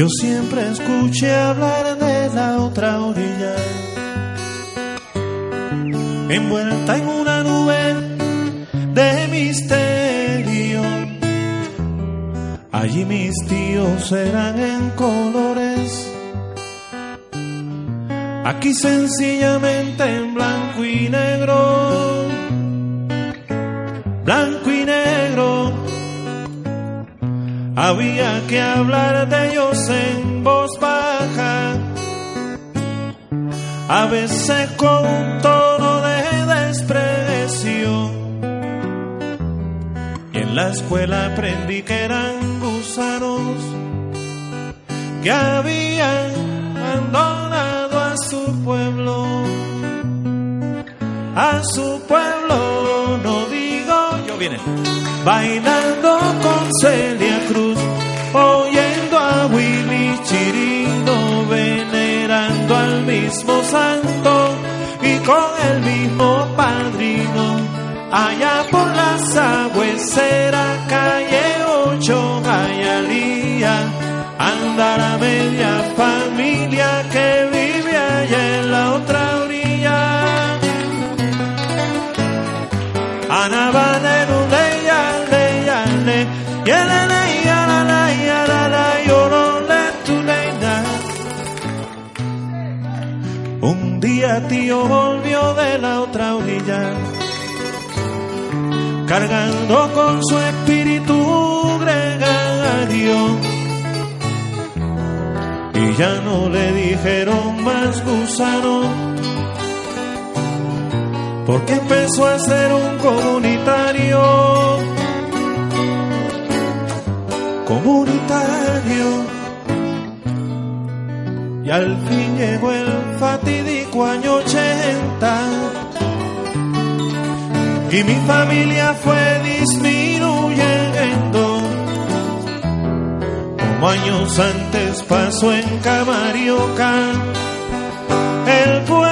Yo siempre escuché hablar de la otra orilla, envuelta en una nube de misterio. Allí mis tíos eran en colores, aquí sencillamente en blanco Había que hablar de ellos en voz baja, a veces con un tono de desprecio. Y en la escuela aprendí que eran gusanos que habían abandonado a su pueblo, a su pueblo, no digo yo viene, bailando con Celia mismo santo y con el mismo padrino, allá por la sabuesera, calle 8, Gayalía, anda la media familia que Tío volvió de la otra orilla, cargando con su espíritu gregario. Y ya no le dijeron más gusano, porque empezó a ser un comunitario. Comunitario. Y al fin llegó el fatídico año 80 y mi familia fue disminuyendo. Como años antes pasó en Camarioca, el puerto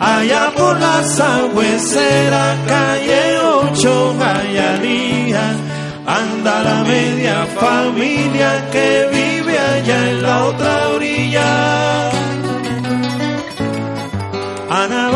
Allá por la sagüesera, calle 8, Gayalía, anda la media familia que vive allá en la otra orilla. Ana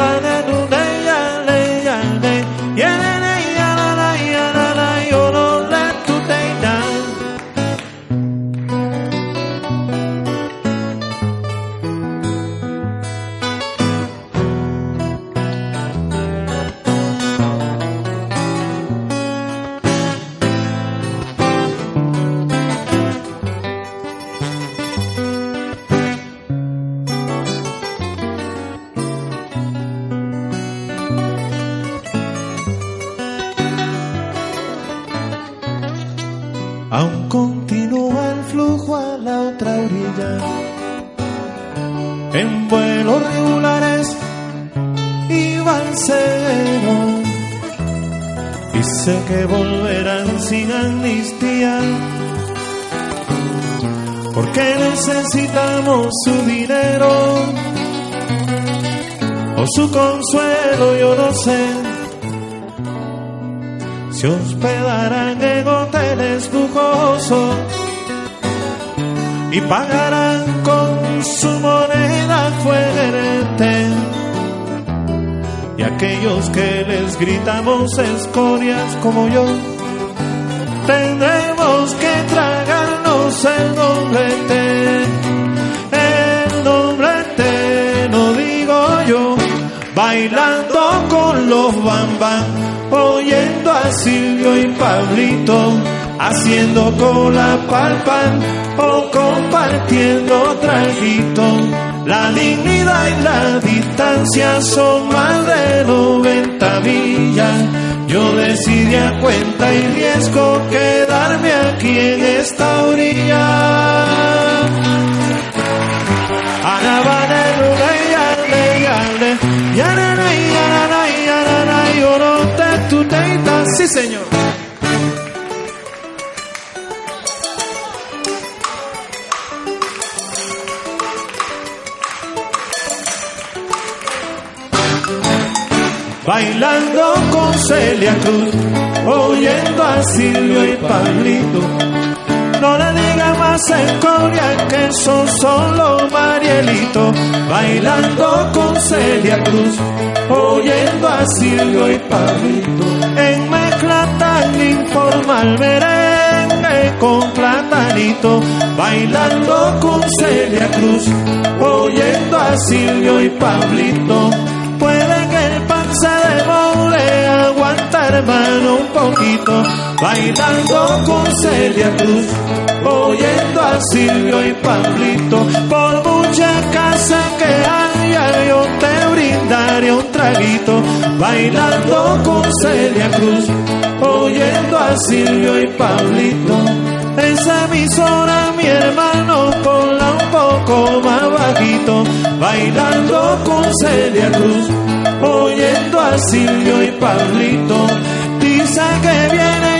otra orilla. En vuelos regulares iban cero. Y sé que volverán sin amnistía. Porque necesitamos su dinero. O su consuelo, yo no sé se hospedarán en hoteles lujosos y pagarán con su moneda fuerte. Y aquellos que les gritamos escorias como yo, tendremos que tragarnos el nombrete. El nombrete, no digo yo, bailando con los bambán oyendo a Silvio y Pablito, haciendo cola pa'l pan o compartiendo traguito. La dignidad y la distancia son más de 90 millas. Yo decidí a cuenta y riesgo quedarme aquí en esta orilla. Ana va Bailando con Celia Cruz, oyendo a Silvio y Pablito. No le diga más en Corea que son solo Marielito. Bailando con Celia Cruz, oyendo a Silvio y Pablito. En mezcla tan informal merengue con platanito. Bailando con Celia Cruz, oyendo a Silvio y Pablito. Bailando con Celia Cruz, oyendo a Silvio y Pablito. Por mucha casa que haya, yo te brindaré un traguito. Bailando con Celia Cruz, oyendo a Silvio y Pablito. Esa emisora, mi hermano, ponla un poco más bajito. Bailando con Celia Cruz, oyendo a Silvio y Pablito. Dice que viene